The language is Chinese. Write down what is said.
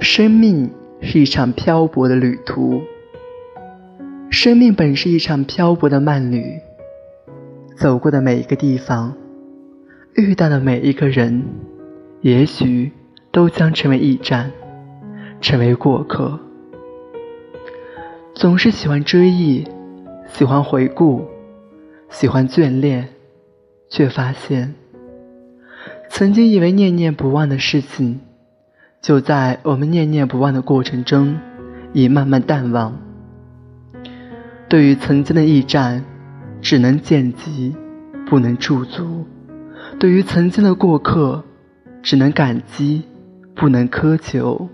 生命是一场漂泊的旅途，生命本是一场漂泊的慢旅，走过的每一个地方，遇到的每一个人，也许都将成为驿站，成为过客。总是喜欢追忆，喜欢回顾，喜欢眷恋，却发现，曾经以为念念不忘的事情。就在我们念念不忘的过程中，已慢慢淡忘。对于曾经的驿站，只能见及，不能驻足；对于曾经的过客，只能感激，不能苛求。